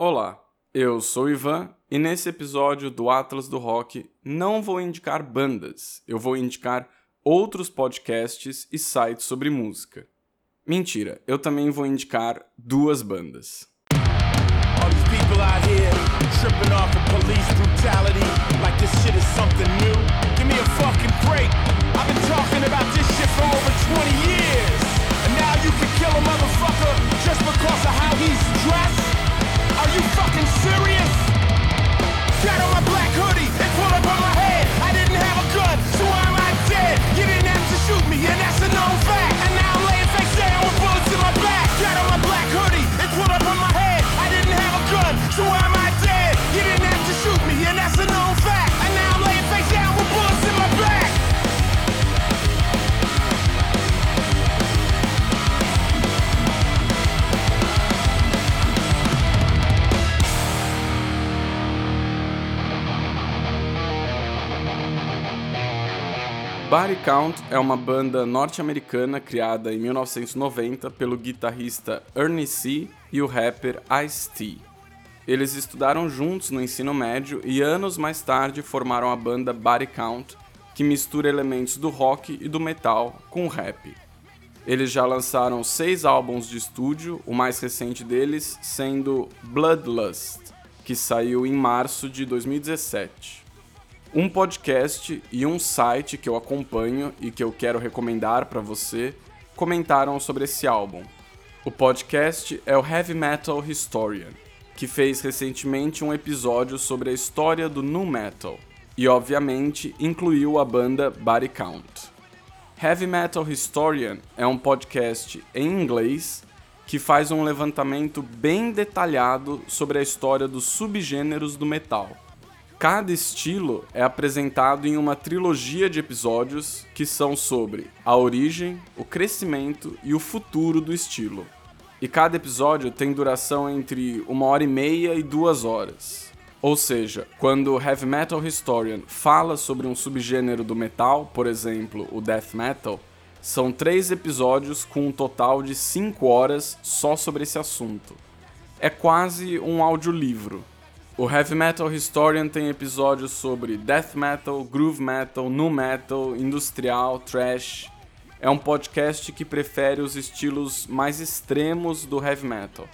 Olá, eu sou Ivan e nesse episódio do Atlas do Rock não vou indicar bandas, eu vou indicar outros podcasts e sites sobre música. Mentira, eu também vou indicar duas bandas. All these people out here tripping off of police brutality like this Body Count é uma banda norte-americana criada em 1990 pelo guitarrista Ernie C. e o rapper Ice-T. Eles estudaram juntos no ensino médio e anos mais tarde formaram a banda Body Count, que mistura elementos do rock e do metal com rap. Eles já lançaram seis álbuns de estúdio, o mais recente deles sendo Bloodlust, que saiu em março de 2017. Um podcast e um site que eu acompanho e que eu quero recomendar para você comentaram sobre esse álbum. O podcast é o Heavy Metal Historian, que fez recentemente um episódio sobre a história do nu metal e, obviamente, incluiu a banda Body Count. Heavy Metal Historian é um podcast em inglês que faz um levantamento bem detalhado sobre a história dos subgêneros do metal Cada estilo é apresentado em uma trilogia de episódios que são sobre a origem, o crescimento e o futuro do estilo. E cada episódio tem duração entre uma hora e meia e duas horas. Ou seja, quando Heavy Metal Historian fala sobre um subgênero do metal, por exemplo, o Death Metal, são três episódios com um total de cinco horas só sobre esse assunto. É quase um audiolivro. O Heavy Metal Historian tem episódios sobre death metal, groove metal, nu metal, industrial, thrash. É um podcast que prefere os estilos mais extremos do heavy metal.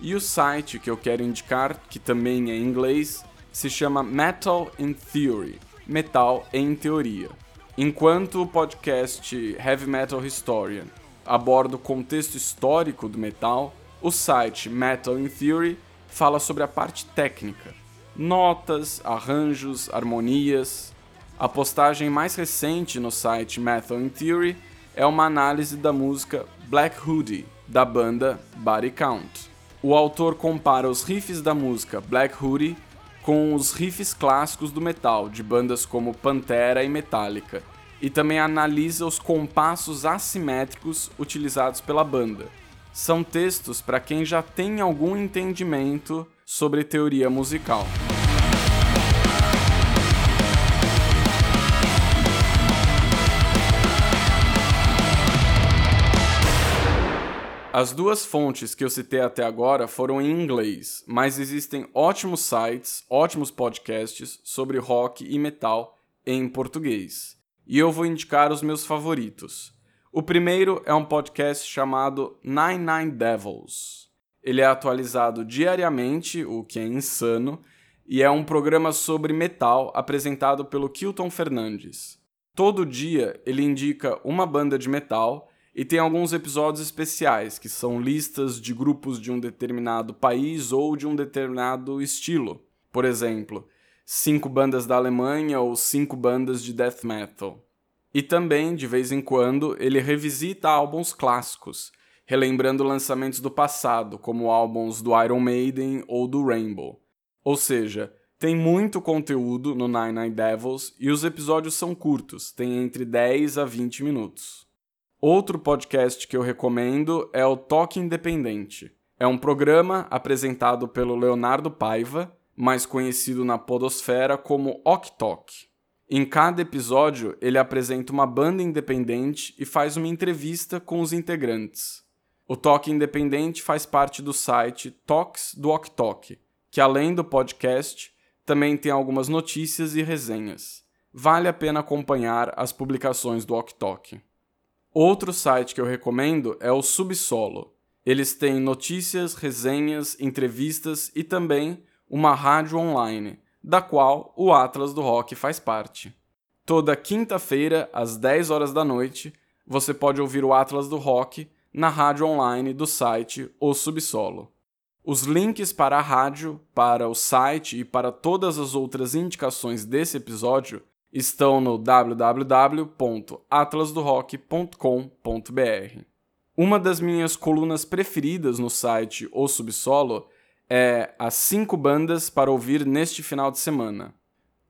E o site que eu quero indicar, que também é em inglês, se chama Metal in Theory Metal em Teoria. Enquanto o podcast Heavy Metal Historian aborda o contexto histórico do metal, o site Metal in Theory fala sobre a parte técnica, notas, arranjos, harmonias. A postagem mais recente no site Metal in Theory é uma análise da música Black Hoodie, da banda Body Count. O autor compara os riffs da música Black Hoodie com os riffs clássicos do metal, de bandas como Pantera e Metallica, e também analisa os compassos assimétricos utilizados pela banda, são textos para quem já tem algum entendimento sobre teoria musical. As duas fontes que eu citei até agora foram em inglês, mas existem ótimos sites, ótimos podcasts sobre rock e metal em português. E eu vou indicar os meus favoritos. O primeiro é um podcast chamado Nine Nine Devils. Ele é atualizado diariamente, o que é insano, e é um programa sobre metal apresentado pelo Kilton Fernandes. Todo dia ele indica uma banda de metal e tem alguns episódios especiais, que são listas de grupos de um determinado país ou de um determinado estilo. Por exemplo, cinco bandas da Alemanha ou cinco bandas de death metal. E também, de vez em quando, ele revisita álbuns clássicos, relembrando lançamentos do passado, como álbuns do Iron Maiden ou do Rainbow. Ou seja, tem muito conteúdo no Nine Nine Devils e os episódios são curtos, tem entre 10 a 20 minutos. Outro podcast que eu recomendo é o Toque Independente. É um programa apresentado pelo Leonardo Paiva, mais conhecido na podosfera como Ok Talk. Em cada episódio, ele apresenta uma banda independente e faz uma entrevista com os integrantes. O Toque Independente faz parte do site Talks do Ok que além do podcast, também tem algumas notícias e resenhas. Vale a pena acompanhar as publicações do Ok. Outro site que eu recomendo é o Subsolo. Eles têm notícias, resenhas, entrevistas e também uma rádio online, da qual o Atlas do Rock faz parte. Toda quinta-feira, às 10 horas da noite, você pode ouvir o Atlas do Rock na rádio online do site O Subsolo. Os links para a rádio, para o site e para todas as outras indicações desse episódio estão no www.atlasdorock.com.br. Uma das minhas colunas preferidas no site O Subsolo é as 5 bandas para ouvir neste final de semana.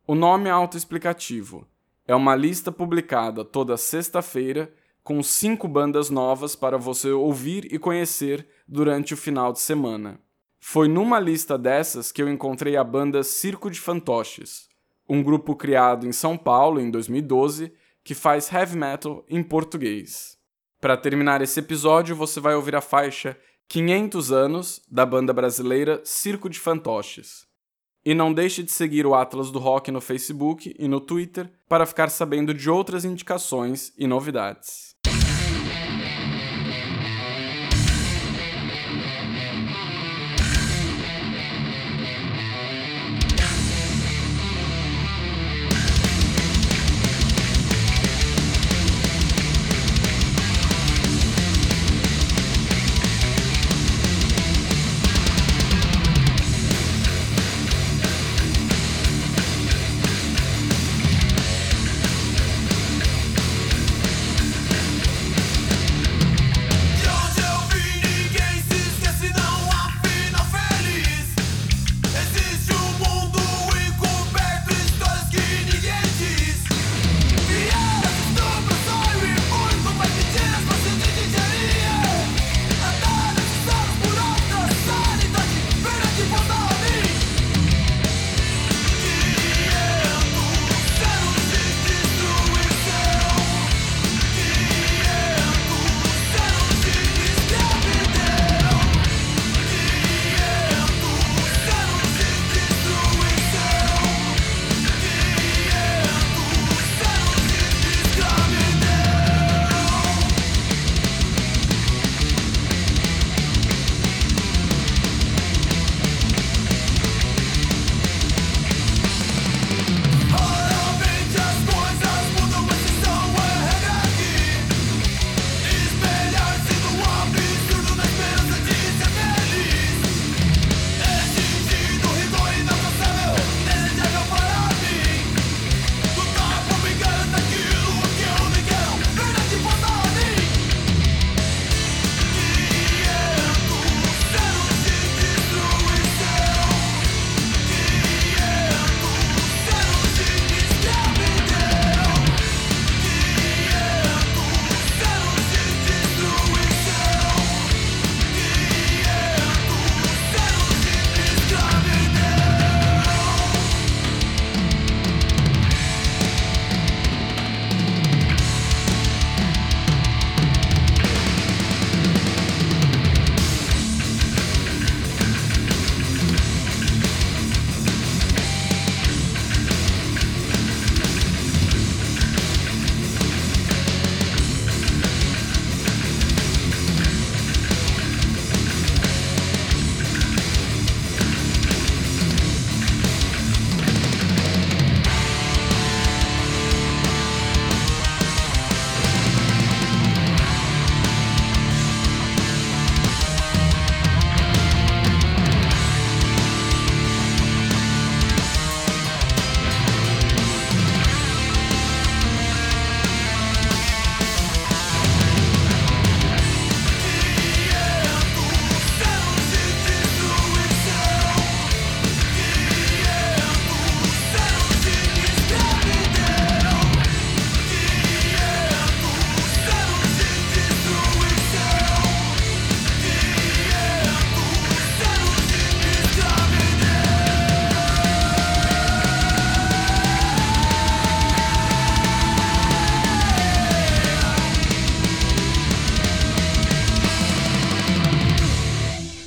O nome é autoexplicativo. É uma lista publicada toda sexta-feira com cinco bandas novas para você ouvir e conhecer durante o final de semana. Foi numa lista dessas que eu encontrei a banda Circo de Fantoches, um grupo criado em São Paulo em 2012 que faz heavy metal em português. Para terminar esse episódio, você vai ouvir a faixa 500 anos da banda brasileira Circo de Fantoches. E não deixe de seguir o Atlas do Rock no Facebook e no Twitter para ficar sabendo de outras indicações e novidades.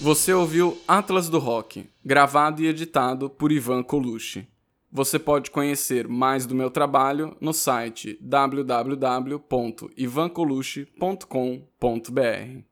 Você ouviu Atlas do Rock, gravado e editado por Ivan Colucci. Você pode conhecer mais do meu trabalho no site www.ivancolucci.com.br.